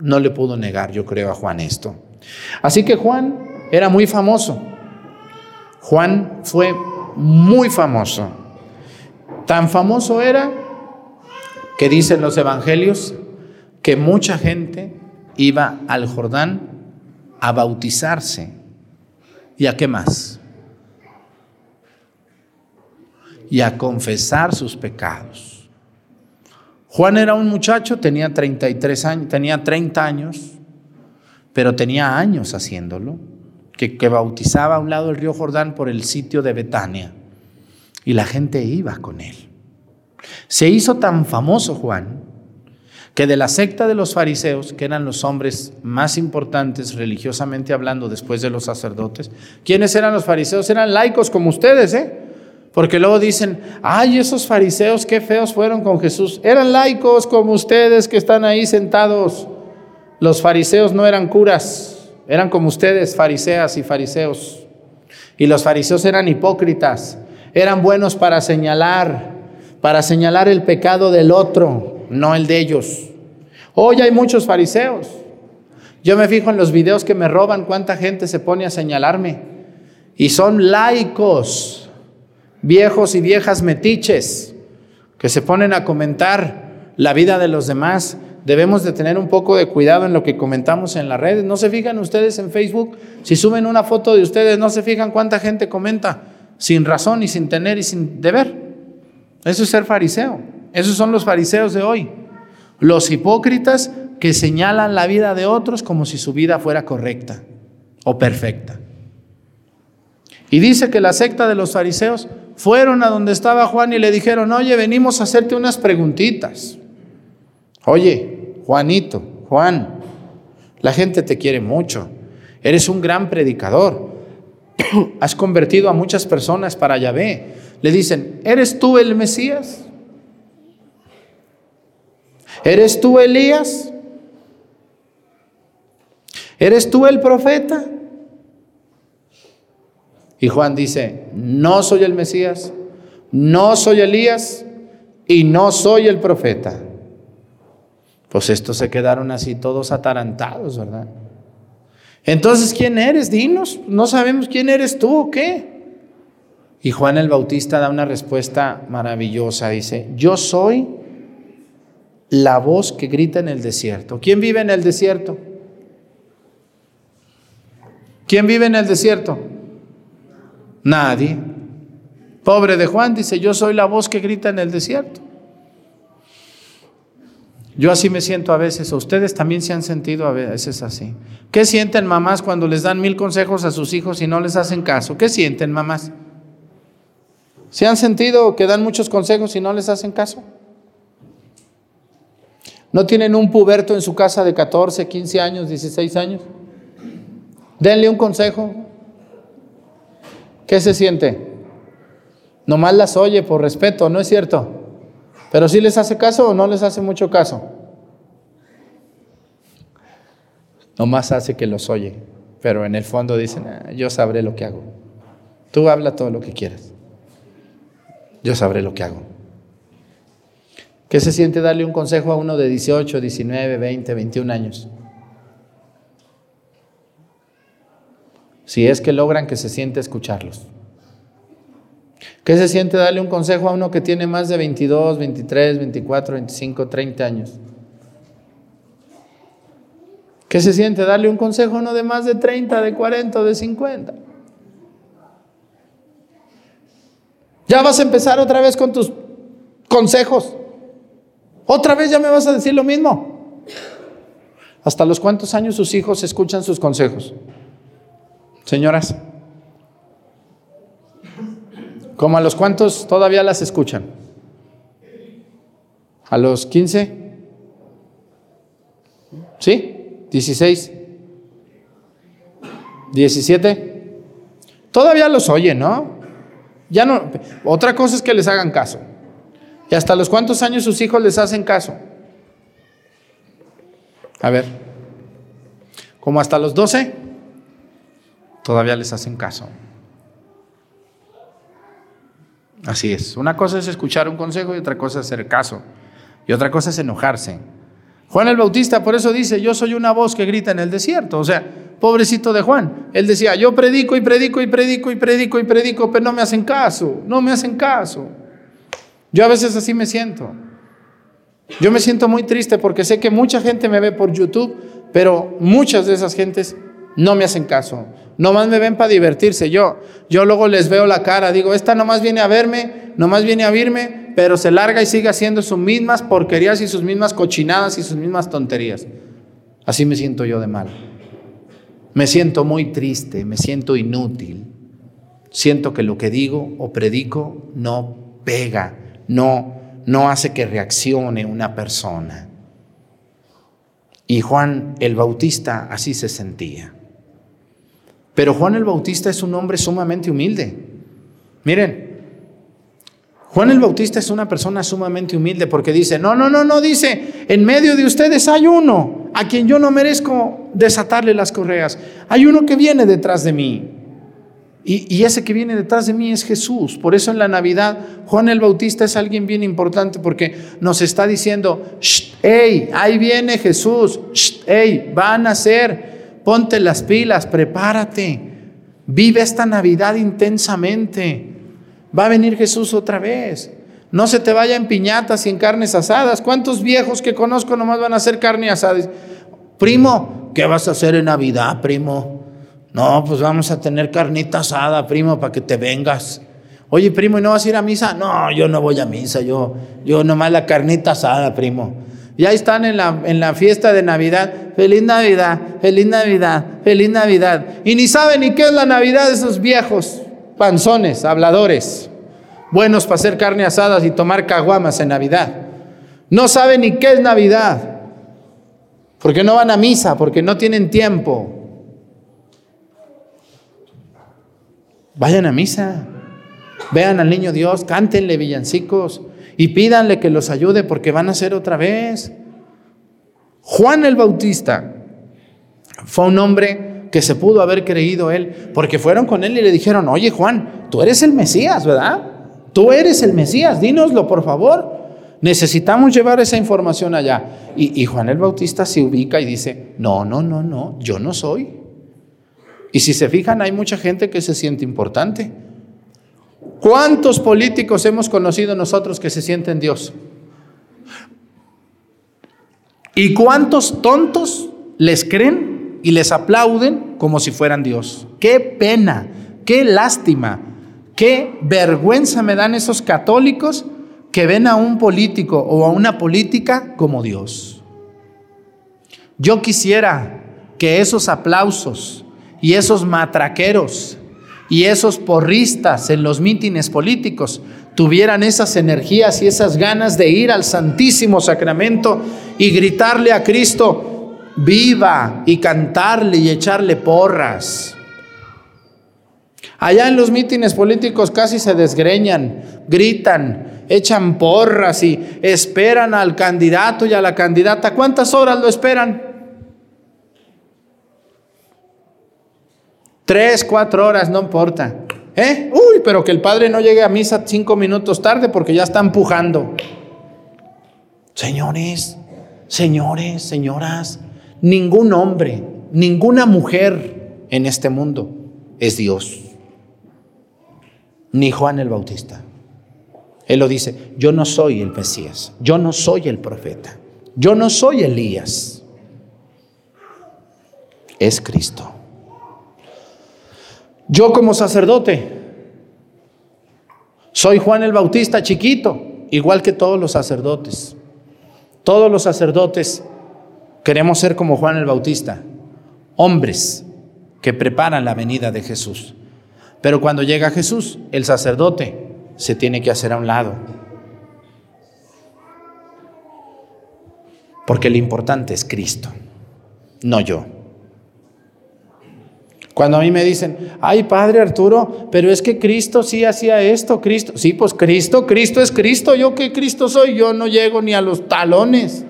no le pudo negar, yo creo, a Juan esto. Así que Juan era muy famoso. Juan fue muy famoso. Tan famoso era que dicen los evangelios que mucha gente iba al Jordán a bautizarse. ¿Y a qué más? Y a confesar sus pecados. Juan era un muchacho, tenía 33 años, tenía 30 años, pero tenía años haciéndolo, que, que bautizaba a un lado del río Jordán por el sitio de Betania. Y la gente iba con él. Se hizo tan famoso Juan que de la secta de los fariseos, que eran los hombres más importantes religiosamente hablando después de los sacerdotes, ¿quiénes eran los fariseos? Eran laicos como ustedes, ¿eh? Porque luego dicen, ay, esos fariseos qué feos fueron con Jesús. Eran laicos como ustedes que están ahí sentados. Los fariseos no eran curas, eran como ustedes, fariseas y fariseos. Y los fariseos eran hipócritas, eran buenos para señalar, para señalar el pecado del otro, no el de ellos. Hoy hay muchos fariseos. Yo me fijo en los videos que me roban cuánta gente se pone a señalarme. Y son laicos, viejos y viejas metiches, que se ponen a comentar la vida de los demás. Debemos de tener un poco de cuidado en lo que comentamos en las redes. ¿No se fijan ustedes en Facebook? Si suben una foto de ustedes, ¿no se fijan cuánta gente comenta? Sin razón y sin tener y sin deber. Eso es ser fariseo. Esos son los fariseos de hoy. Los hipócritas que señalan la vida de otros como si su vida fuera correcta o perfecta. Y dice que la secta de los fariseos fueron a donde estaba Juan y le dijeron, oye, venimos a hacerte unas preguntitas. Oye, Juanito, Juan, la gente te quiere mucho. Eres un gran predicador. Has convertido a muchas personas para Yahvé. Le dicen, ¿eres tú el Mesías? ¿Eres tú Elías? ¿Eres tú el profeta? Y Juan dice, no soy el Mesías, no soy Elías y no soy el profeta. Pues estos se quedaron así todos atarantados, ¿verdad? Entonces, ¿quién eres? Dinos, no sabemos quién eres tú o qué. Y Juan el Bautista da una respuesta maravillosa, dice, yo soy la voz que grita en el desierto. ¿Quién vive en el desierto? ¿Quién vive en el desierto? Nadie. Pobre de Juan dice, yo soy la voz que grita en el desierto. Yo así me siento a veces, ustedes también se han sentido a veces así. ¿Qué sienten mamás cuando les dan mil consejos a sus hijos y no les hacen caso? ¿Qué sienten mamás? ¿Se han sentido que dan muchos consejos y no les hacen caso? ¿No tienen un puberto en su casa de 14, 15 años, 16 años? Denle un consejo, ¿Qué se siente? Nomás las oye por respeto, ¿no es cierto? Pero si les hace caso o no les hace mucho caso. Nomás hace que los oye, pero en el fondo dicen, ah, yo sabré lo que hago. Tú habla todo lo que quieras. Yo sabré lo que hago. ¿Qué se siente darle un consejo a uno de 18, 19, 20, 21 años? si es que logran que se siente escucharlos. ¿Qué se siente darle un consejo a uno que tiene más de 22, 23, 24, 25, 30 años? ¿Qué se siente darle un consejo a uno de más de 30, de 40 o de 50? Ya vas a empezar otra vez con tus consejos. Otra vez ya me vas a decir lo mismo. ¿Hasta los cuántos años sus hijos escuchan sus consejos? Señoras, ¿cómo a los cuantos todavía las escuchan? ¿A los 15? ¿Sí? ¿16? ¿17? Todavía los oyen, ¿no? Ya no. Otra cosa es que les hagan caso. ¿Y hasta los cuántos años sus hijos les hacen caso? A ver. ¿Como hasta los 12? todavía les hacen caso. Así es. Una cosa es escuchar un consejo y otra cosa es hacer caso. Y otra cosa es enojarse. Juan el Bautista por eso dice, yo soy una voz que grita en el desierto. O sea, pobrecito de Juan. Él decía, yo predico y predico y predico y predico y predico, pero no me hacen caso, no me hacen caso. Yo a veces así me siento. Yo me siento muy triste porque sé que mucha gente me ve por YouTube, pero muchas de esas gentes no me hacen caso. Nomás me ven para divertirse. Yo, yo luego les veo la cara. Digo, esta nomás viene a verme, nomás viene a verme, pero se larga y sigue haciendo sus mismas porquerías y sus mismas cochinadas y sus mismas tonterías. Así me siento yo de mal. Me siento muy triste, me siento inútil. Siento que lo que digo o predico no pega, no, no hace que reaccione una persona. Y Juan el Bautista así se sentía. Pero Juan el Bautista es un hombre sumamente humilde. Miren, Juan el Bautista es una persona sumamente humilde porque dice, no, no, no, no, dice, en medio de ustedes hay uno a quien yo no merezco desatarle las correas. Hay uno que viene detrás de mí. Y, ese que viene detrás de mí es Jesús. Por eso en la Navidad Juan el Bautista es alguien bien importante porque nos está diciendo, hey, ahí viene Jesús, hey, van a ser ponte las pilas, prepárate, vive esta Navidad intensamente. Va a venir Jesús otra vez. No se te vaya en piñatas y en carnes asadas. ¿Cuántos viejos que conozco nomás van a hacer carne asada? Primo, ¿qué vas a hacer en Navidad, primo? No, pues vamos a tener carnita asada, primo, para que te vengas. Oye, primo, ¿y no vas a ir a misa? No, yo no voy a misa, yo, yo nomás la carnita asada, primo. Ya están en la, en la fiesta de Navidad. Feliz Navidad, feliz Navidad, feliz Navidad. Y ni saben ni qué es la Navidad de esos viejos panzones, habladores, buenos para hacer carne asadas y tomar caguamas en Navidad. No saben ni qué es Navidad, porque no van a misa, porque no tienen tiempo. Vayan a misa. Vean al niño Dios, cántenle villancicos y pídanle que los ayude porque van a ser otra vez. Juan el Bautista fue un hombre que se pudo haber creído él, porque fueron con él y le dijeron, oye Juan, tú eres el Mesías, ¿verdad? Tú eres el Mesías, dínoslo por favor. Necesitamos llevar esa información allá. Y, Juan el Bautista se ubica y dice, no, no, no, no, yo no soy. Y si se fijan, hay mucha gente que se siente importante. ¿Cuántos políticos hemos conocido nosotros que se sienten Dios? ¿Y cuántos tontos les creen y les aplauden como si fueran Dios? Qué pena, qué lástima, qué vergüenza me dan esos católicos que ven a un político o a una política como Dios. Yo quisiera que esos aplausos y esos matraqueros y esos porristas en los mítines políticos tuvieran esas energías y esas ganas de ir al Santísimo Sacramento y gritarle a Cristo, viva, y cantarle y echarle porras. Allá en los mítines políticos casi se desgreñan, gritan, echan porras y esperan al candidato y a la candidata. ¿Cuántas horas lo esperan? Tres, cuatro horas, no importa. ¿Eh? Uy, pero que el padre no llegue a misa cinco minutos tarde porque ya está empujando. Señores, señores, señoras, ningún hombre, ninguna mujer en este mundo es Dios. Ni Juan el Bautista. Él lo dice, yo no soy el Mesías, yo no soy el profeta, yo no soy Elías. Es Cristo. Yo como sacerdote soy Juan el Bautista chiquito, igual que todos los sacerdotes. Todos los sacerdotes queremos ser como Juan el Bautista, hombres que preparan la venida de Jesús. Pero cuando llega Jesús, el sacerdote se tiene que hacer a un lado. Porque lo importante es Cristo, no yo. Cuando a mí me dicen, ay Padre Arturo, pero es que Cristo sí hacía esto, Cristo, sí, pues Cristo, Cristo es Cristo, yo que Cristo soy, yo no llego ni a los talones.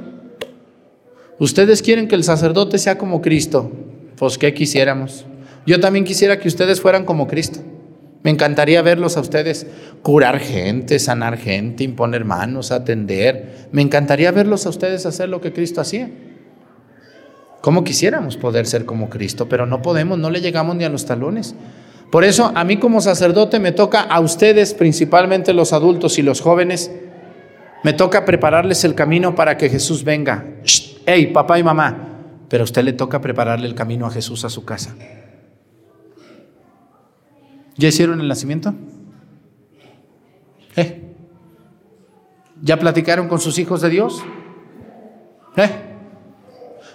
Ustedes quieren que el sacerdote sea como Cristo, pues ¿qué quisiéramos? Yo también quisiera que ustedes fueran como Cristo. Me encantaría verlos a ustedes curar gente, sanar gente, imponer manos, atender. Me encantaría verlos a ustedes hacer lo que Cristo hacía. ¿Cómo quisiéramos poder ser como Cristo? Pero no podemos, no le llegamos ni a los talones. Por eso a mí como sacerdote me toca a ustedes, principalmente los adultos y los jóvenes, me toca prepararles el camino para que Jesús venga. Hey, papá y mamá, pero a usted le toca prepararle el camino a Jesús a su casa. ¿Ya hicieron el nacimiento? ¿Eh? ¿Ya platicaron con sus hijos de Dios? ¿Eh?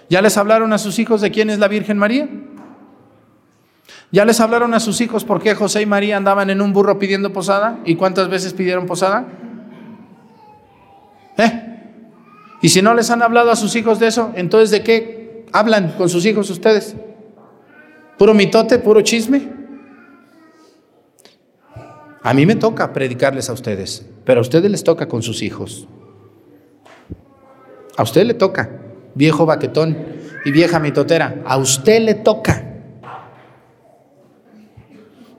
¿Ya les hablaron a sus hijos de quién es la Virgen María? ¿Ya les hablaron a sus hijos por qué José y María andaban en un burro pidiendo posada? ¿Y cuántas veces pidieron posada? ¿Eh? Y si no les han hablado a sus hijos de eso, entonces ¿de qué hablan con sus hijos ustedes? ¿Puro mitote, puro chisme? A mí me toca predicarles a ustedes, pero a ustedes les toca con sus hijos. A usted le toca viejo baquetón y vieja mitotera, a usted le toca.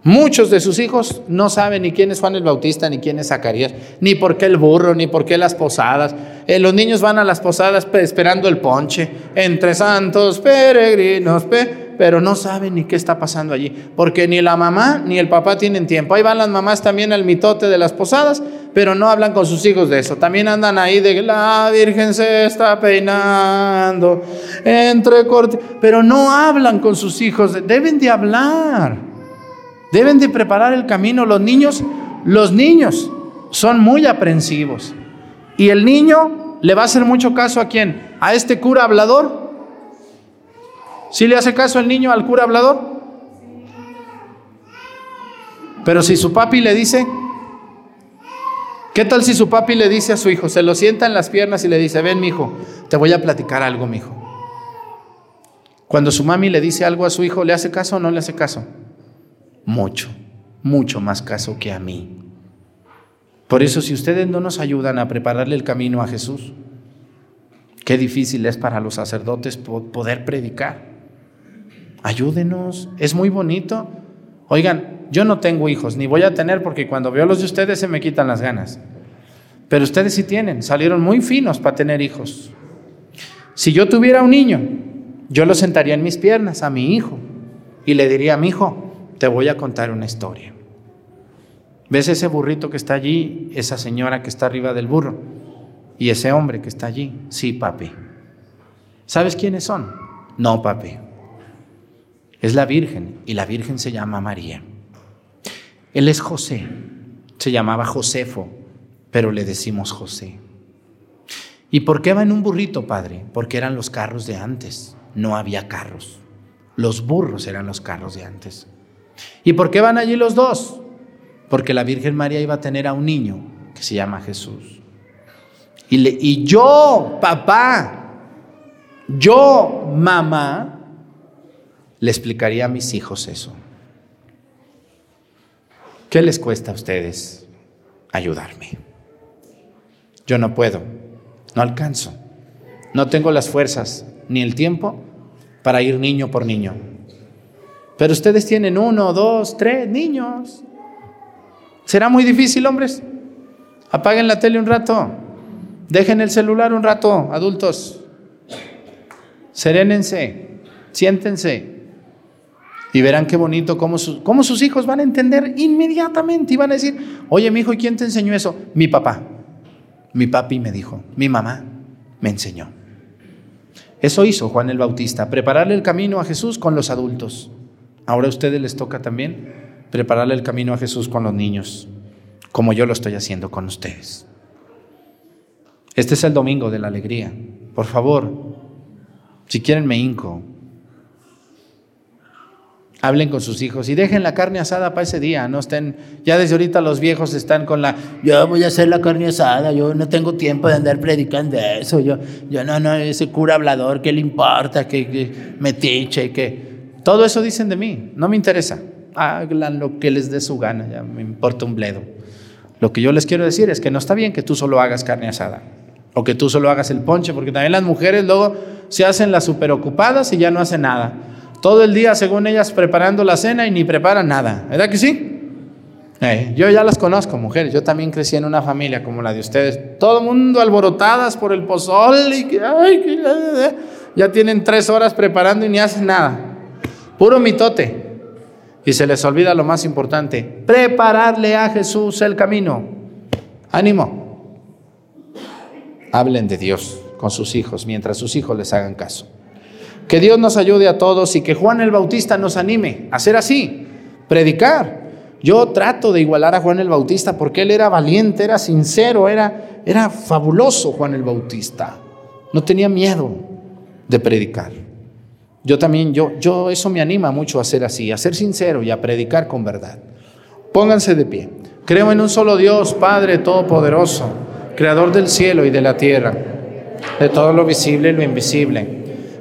Muchos de sus hijos no saben ni quién es Juan el Bautista, ni quién es Zacarías, ni por qué el burro, ni por qué las posadas. Eh, los niños van a las posadas esperando el ponche, entre santos peregrinos, pero no saben ni qué está pasando allí, porque ni la mamá ni el papá tienen tiempo. Ahí van las mamás también al mitote de las posadas, pero no hablan con sus hijos de eso. También andan ahí de la Virgen se está peinando entre cortes, pero no hablan con sus hijos. Deben de hablar, deben de preparar el camino. Los niños, los niños son muy aprensivos. Y el niño le va a hacer mucho caso a quién? A este cura hablador. ¿Sí le hace caso el niño al cura hablador? Pero si su papi le dice, ¿qué tal si su papi le dice a su hijo, se lo sienta en las piernas y le dice, ven mi hijo, te voy a platicar algo, mi hijo? Cuando su mami le dice algo a su hijo, ¿le hace caso o no le hace caso? Mucho, mucho más caso que a mí. Por eso si ustedes no nos ayudan a prepararle el camino a Jesús, qué difícil es para los sacerdotes poder predicar. Ayúdenos, es muy bonito. Oigan, yo no tengo hijos, ni voy a tener porque cuando veo a los de ustedes se me quitan las ganas. Pero ustedes sí tienen, salieron muy finos para tener hijos. Si yo tuviera un niño, yo lo sentaría en mis piernas a mi hijo y le diría, mi hijo, te voy a contar una historia. ¿Ves ese burrito que está allí? Esa señora que está arriba del burro. ¿Y ese hombre que está allí? Sí, papi. ¿Sabes quiénes son? No, papi. Es la Virgen y la Virgen se llama María. Él es José. Se llamaba Josefo, pero le decimos José. ¿Y por qué va en un burrito, padre? Porque eran los carros de antes. No había carros. Los burros eran los carros de antes. ¿Y por qué van allí los dos? porque la Virgen María iba a tener a un niño que se llama Jesús. Y, y yo, papá, yo, mamá, le explicaría a mis hijos eso. ¿Qué les cuesta a ustedes ayudarme? Yo no puedo, no alcanzo, no tengo las fuerzas ni el tiempo para ir niño por niño. Pero ustedes tienen uno, dos, tres niños. ¿Será muy difícil, hombres? Apaguen la tele un rato. Dejen el celular un rato, adultos. Serénense, siéntense. Y verán qué bonito cómo, sus hijos van a entender inmediatamente y van a decir, oye, mi hijo, ¿y quién te enseñó eso? Mi papá. Mi papi me dijo, mi mamá me enseñó. Eso hizo Juan el Bautista, prepararle el camino a Jesús con los adultos. Ahora a ustedes les toca también prepararle el camino a Jesús con los niños, como yo lo estoy haciendo con ustedes. Este es el domingo de la alegría. Por favor, si quieren me hinco. Hablen con sus hijos y dejen la carne asada para ese día. No estén, ya desde ahorita los viejos están con la, yo voy a hacer la carne asada, yo no tengo tiempo de andar predicando eso, yo, yo no, no, ese cura hablador, ¿qué le importa? Que, que metiche, que... Todo eso dicen de mí, no me interesa hagan lo que les dé su gana, ya me importa un bledo. Lo que yo les quiero decir es que no está bien que tú solo hagas carne asada o que tú solo hagas el ponche, porque también las mujeres luego se hacen las superocupadas y ya no hacen nada. Todo el día, según ellas, preparando la cena y ni preparan nada. ¿Verdad que sí? Eh, yo ya las conozco, mujeres. Yo también crecí en una familia como la de ustedes. Todo el mundo alborotadas por el pozol y que, ay, ya tienen tres horas preparando y ni hacen nada. Puro mitote. Y se les olvida lo más importante, prepararle a Jesús el camino. Ánimo. Hablen de Dios con sus hijos mientras sus hijos les hagan caso. Que Dios nos ayude a todos y que Juan el Bautista nos anime a ser así, predicar. Yo trato de igualar a Juan el Bautista porque él era valiente, era sincero, era, era fabuloso Juan el Bautista. No tenía miedo de predicar. Yo también, yo, yo, eso me anima mucho a ser así, a ser sincero y a predicar con verdad. Pónganse de pie. Creo en un solo Dios, Padre Todopoderoso, Creador del cielo y de la tierra, de todo lo visible y lo invisible.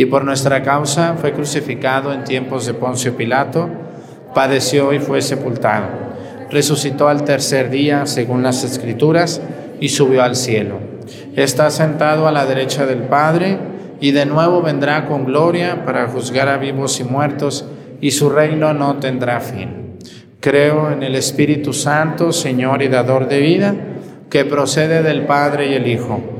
y por nuestra causa fue crucificado en tiempos de Poncio Pilato, padeció y fue sepultado, resucitó al tercer día según las Escrituras y subió al cielo. Está sentado a la derecha del Padre, y de nuevo vendrá con gloria para juzgar a vivos y muertos, y su reino no tendrá fin. Creo en el Espíritu Santo, Señor y dador de vida, que procede del Padre y el Hijo,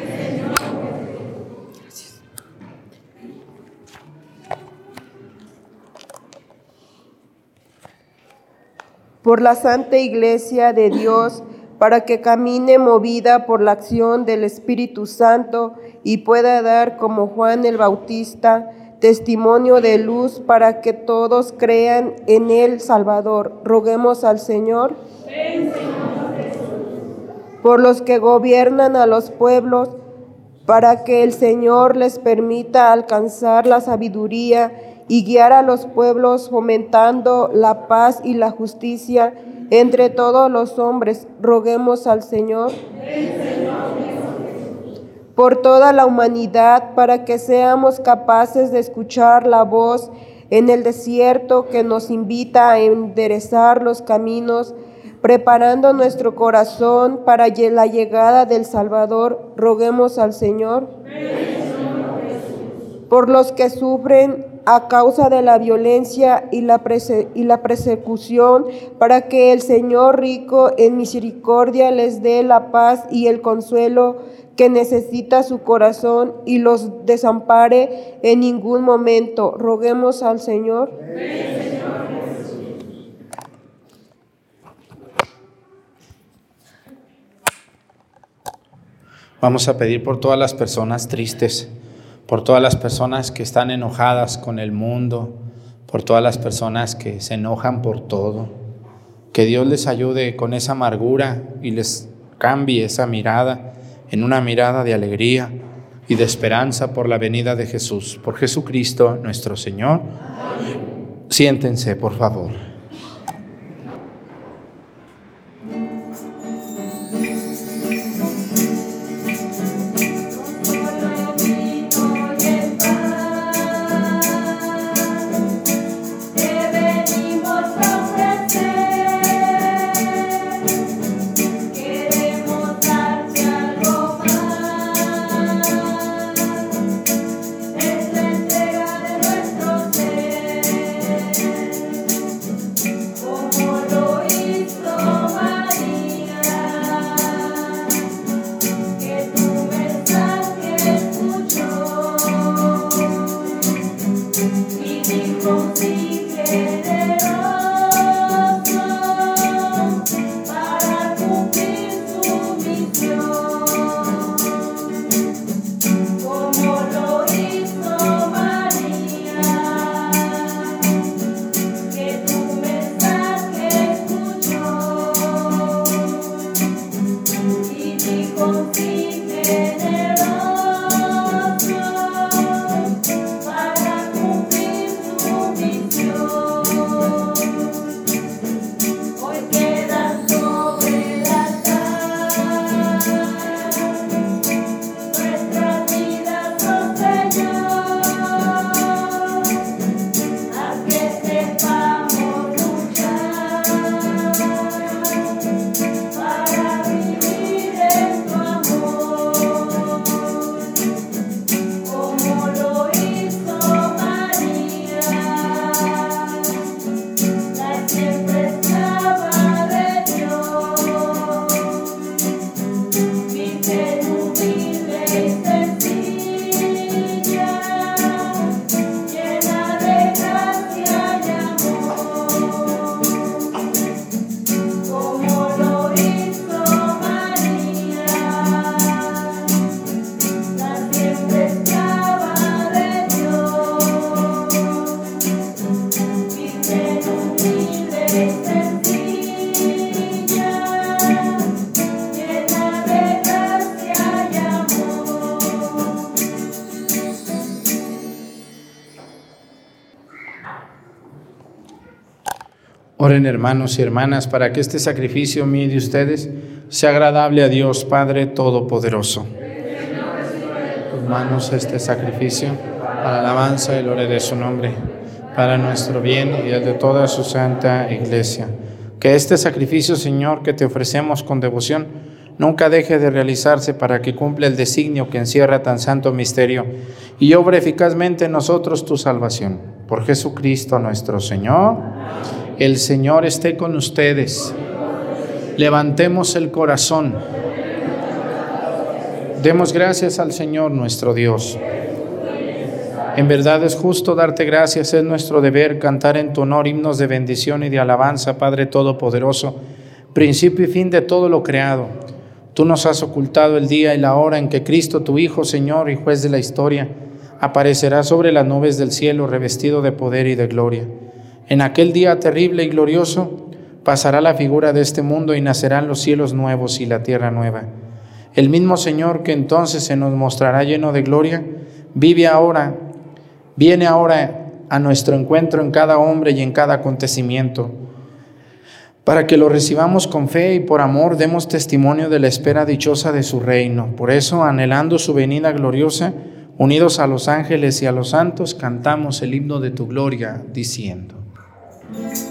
Por la Santa Iglesia de Dios, para que camine movida por la acción del Espíritu Santo y pueda dar, como Juan el Bautista, testimonio de luz para que todos crean en el Salvador. Roguemos al Señor. Por los que gobiernan a los pueblos, para que el Señor les permita alcanzar la sabiduría y guiar a los pueblos fomentando la paz y la justicia entre todos los hombres. Roguemos al Señor por toda la humanidad para que seamos capaces de escuchar la voz en el desierto que nos invita a enderezar los caminos, preparando nuestro corazón para la llegada del Salvador. Roguemos al Señor. Por los que sufren a causa de la violencia y la, y la persecución, para que el Señor rico en misericordia les dé la paz y el consuelo que necesita su corazón y los desampare en ningún momento. Roguemos al Señor. Vamos a pedir por todas las personas tristes por todas las personas que están enojadas con el mundo, por todas las personas que se enojan por todo. Que Dios les ayude con esa amargura y les cambie esa mirada en una mirada de alegría y de esperanza por la venida de Jesús, por Jesucristo nuestro Señor. Siéntense, por favor. Yeah. Hermanos y hermanas para que este sacrificio mío de ustedes sea agradable a Dios Padre Todopoderoso. manos este sacrificio para alabanza y gloria de su nombre, para nuestro bien y el de toda su santa iglesia. Que este sacrificio, Señor, que te ofrecemos con devoción, nunca deje de realizarse para que cumpla el designio que encierra tan santo misterio y obre eficazmente en nosotros tu salvación. Por Jesucristo nuestro Señor. El Señor esté con ustedes. Levantemos el corazón. Demos gracias al Señor nuestro Dios. En verdad es justo darte gracias, es nuestro deber cantar en tu honor himnos de bendición y de alabanza, Padre Todopoderoso, principio y fin de todo lo creado. Tú nos has ocultado el día y la hora en que Cristo, tu Hijo, Señor y juez de la historia, aparecerá sobre las nubes del cielo revestido de poder y de gloria. En aquel día terrible y glorioso pasará la figura de este mundo y nacerán los cielos nuevos y la tierra nueva. El mismo Señor que entonces se nos mostrará lleno de gloria, vive ahora, viene ahora a nuestro encuentro en cada hombre y en cada acontecimiento, para que lo recibamos con fe y por amor demos testimonio de la espera dichosa de su reino. Por eso, anhelando su venida gloriosa, unidos a los ángeles y a los santos, cantamos el himno de tu gloria, diciendo. Thank you.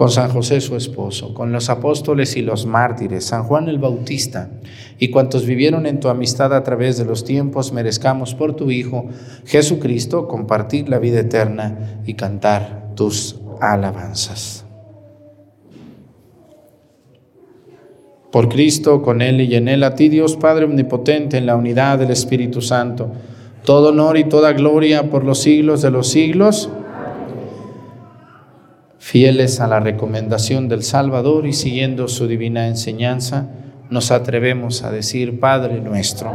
con San José su esposo, con los apóstoles y los mártires, San Juan el Bautista y cuantos vivieron en tu amistad a través de los tiempos, merezcamos por tu Hijo Jesucristo compartir la vida eterna y cantar tus alabanzas. Por Cristo, con Él y en Él, a ti Dios Padre Omnipotente, en la unidad del Espíritu Santo, todo honor y toda gloria por los siglos de los siglos. Fieles a la recomendación del Salvador y siguiendo su divina enseñanza, nos atrevemos a decir, Padre nuestro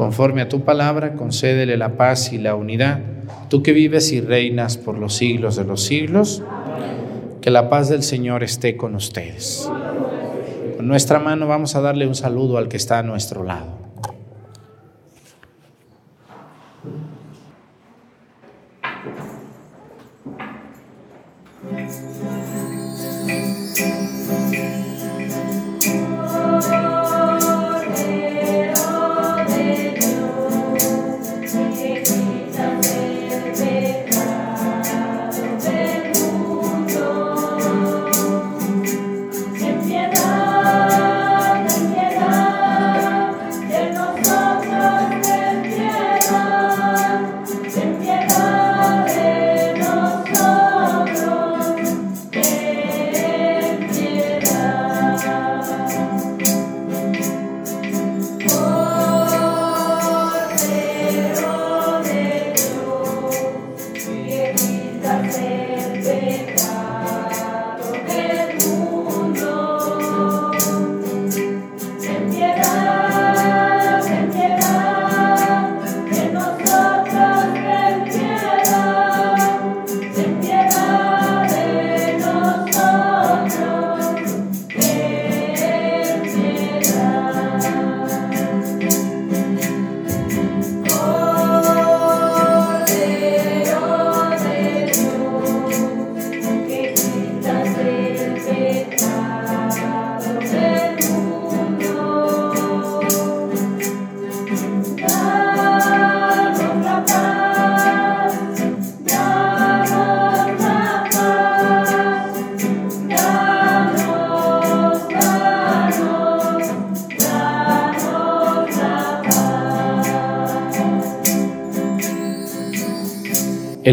Conforme a tu palabra, concédele la paz y la unidad, tú que vives y reinas por los siglos de los siglos, que la paz del Señor esté con ustedes. Con nuestra mano vamos a darle un saludo al que está a nuestro lado.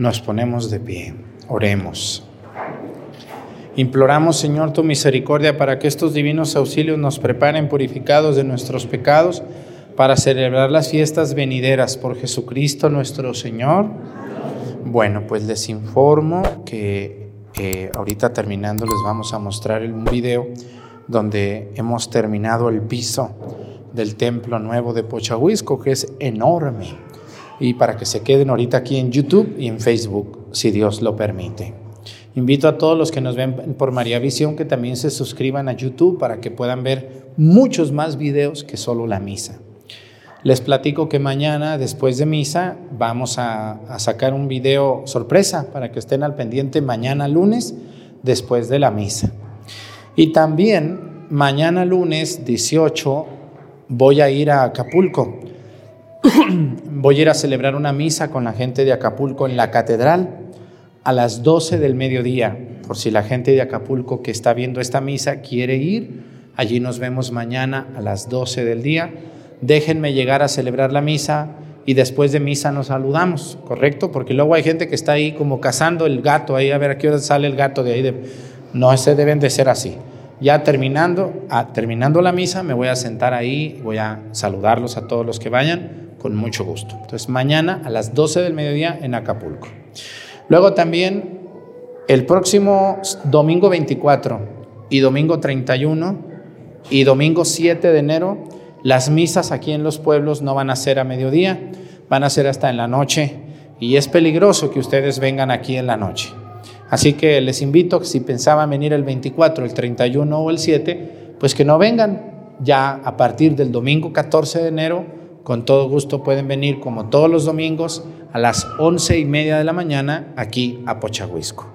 Nos ponemos de pie. Oremos. Imploramos, Señor, tu misericordia para que estos divinos auxilios nos preparen purificados de nuestros pecados para celebrar las fiestas venideras por Jesucristo nuestro Señor. Bueno, pues les informo que eh, ahorita terminando les vamos a mostrar un video donde hemos terminado el piso del templo nuevo de Pochahuisco, que es enorme. Y para que se queden ahorita aquí en YouTube y en Facebook, si Dios lo permite. Invito a todos los que nos ven por María Visión que también se suscriban a YouTube para que puedan ver muchos más videos que solo la misa. Les platico que mañana, después de misa, vamos a, sacar un video sorpresa para que estén al pendiente mañana lunes, después de la misa. Y también mañana lunes 18 voy a ir a Acapulco. voy a ir a celebrar una misa con la gente de Acapulco en la catedral a las 12 del mediodía. Por si la gente de Acapulco que está viendo esta misa quiere ir, allí nos vemos mañana a las 12 del día déjenme llegar a celebrar la misa y después de misa nos saludamos, ¿correcto? Porque luego hay gente que está ahí como cazando el gato, ahí a ver a qué hora sale el gato de ahí. No, se deben de ser así. Ya terminando, terminando la misa, me voy a sentar ahí, voy a saludarlos a todos los que vayan con mucho gusto. Entonces, mañana a las 12 del mediodía en Acapulco. Luego también, el próximo domingo 24 y domingo 31 y domingo 7 de enero, las misas aquí en los pueblos no van a ser a mediodía, van a ser hasta en la noche y es peligroso que ustedes vengan aquí en la noche. Así que les invito, si pensaban venir el 24, el 31 o el 7, pues que no vengan. Ya a partir del domingo 14 de enero, con todo gusto pueden venir como todos los domingos a las once y media de la mañana aquí a Pochahuisco.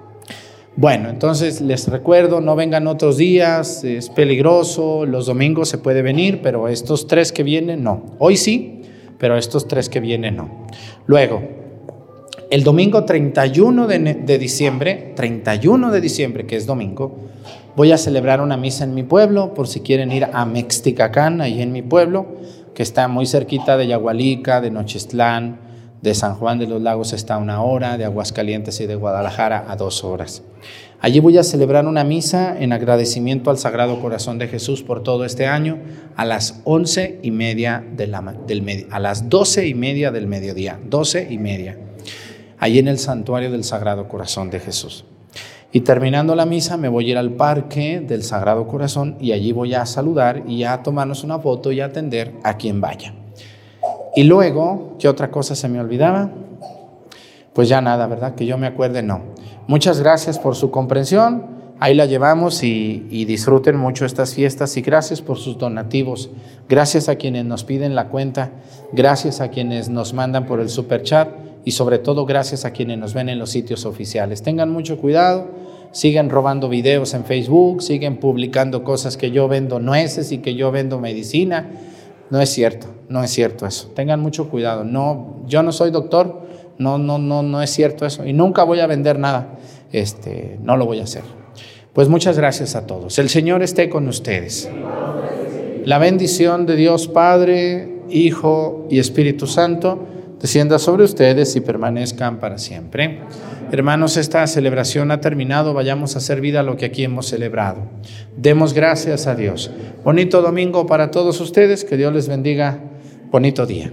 Bueno, entonces les recuerdo, no vengan otros días, es peligroso, los domingos se puede venir, pero estos tres que vienen no. Hoy sí, pero estos tres que vienen no. Luego, el domingo 31 de, diciembre, 31 de diciembre, que es domingo, voy a celebrar una misa en mi pueblo, por si quieren ir a Mexticacán, ahí en mi pueblo, que está muy cerquita de Yagualica, de Nochistlán, de San Juan de los Lagos está a una hora, de Aguascalientes y de Guadalajara a dos horas. Allí voy a celebrar una misa en agradecimiento al Sagrado Corazón de Jesús por todo este año a las once y media del a las doce y media del mediodía, doce y media, allí en el santuario del Sagrado Corazón de Jesús. Y terminando la misa me voy a ir al parque del Sagrado Corazón y allí voy a saludar y a tomarnos una foto y a atender a quien vaya. Y luego, ¿qué otra cosa se me olvidaba? Pues ya nada, ¿verdad? Que yo me acuerde, no. Muchas gracias por su comprensión. Ahí la llevamos y, disfruten mucho estas fiestas y gracias por sus donativos. Gracias a quienes nos piden la cuenta, gracias a quienes nos mandan por el super chat y sobre todo gracias a quienes nos ven en los sitios oficiales. Tengan mucho cuidado, siguen robando videos en Facebook, siguen publicando cosas que yo vendo nueces y que yo vendo medicina. No es cierto, no es cierto eso. Tengan mucho cuidado. No, yo no soy doctor, no, no, no, no es cierto eso. Y nunca voy a vender nada. Este, no lo voy a hacer. Pues muchas gracias a todos. El Señor esté con ustedes. La bendición de Dios Padre, Hijo y Espíritu Santo descienda sobre ustedes y permanezcan para siempre. Hermanos, esta celebración ha terminado, vayamos a hacer vida a lo que aquí hemos celebrado. Demos gracias a Dios. Bonito domingo para todos ustedes, que Dios les bendiga. Bonito día.